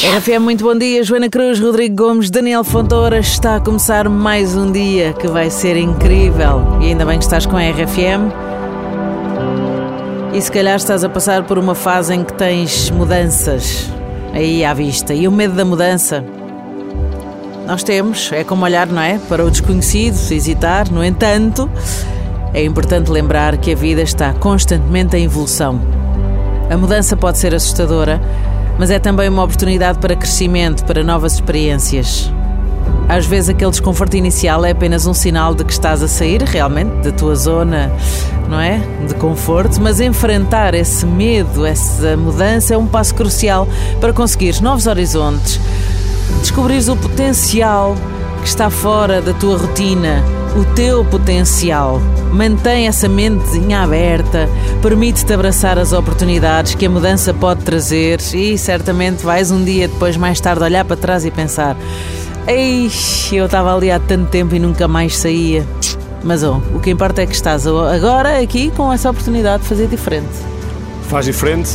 RFM, muito bom dia. Joana Cruz, Rodrigo Gomes, Daniel Fontoura. Está a começar mais um dia que vai ser incrível. E ainda bem que estás com a RFM. E se calhar estás a passar por uma fase em que tens mudanças aí à vista. E o medo da mudança? Nós temos, é como olhar, não é? Para o desconhecido, hesitar. No entanto, é importante lembrar que a vida está constantemente em evolução. A mudança pode ser assustadora, mas é também uma oportunidade para crescimento, para novas experiências. Às vezes aquele desconforto inicial é apenas um sinal de que estás a sair realmente da tua zona, não é? De conforto, mas enfrentar esse medo, essa mudança é um passo crucial para conseguir novos horizontes, descobrires o potencial que está fora da tua rotina, o teu potencial. Mantém essa mentezinha aberta, permite-te abraçar as oportunidades que a mudança pode trazer e certamente vais um dia depois, mais tarde, olhar para trás e pensar: Ei, eu estava ali há tanto tempo e nunca mais saía. Mas oh, o que importa é que estás agora aqui com essa oportunidade de fazer diferente. Faz diferente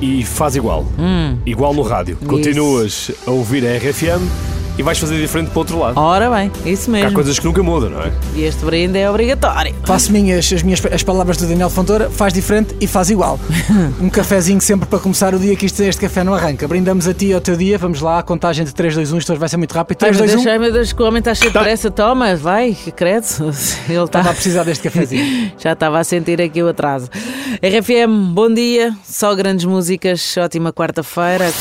e faz igual. Hum, Igual no rádio. Continuas a ouvir a RFM e vais fazer diferente para o outro lado. ora bem, isso Há mesmo. coisas que nunca mudam, não é? E este brinde é obrigatório. Faço minhas as, minhas, as palavras do Daniel Fontoura, faz diferente e faz igual. um cafezinho sempre para começar o dia que isto, este café não arranca. Brindamos a ti e ao teu dia, vamos lá, a contagem de 3, 2, 1, isto hoje vai ser muito rápido. Ai 3, meu 2, 1, Deus, ai meu Deus, que o homem está cheio de Tá. pressa. Toma, vai, credo. Ele está estava a precisar deste cafezinho. Já estava a sentir aqui o atraso. RFM, bom dia. Só grandes músicas. Ótima quarta-feira.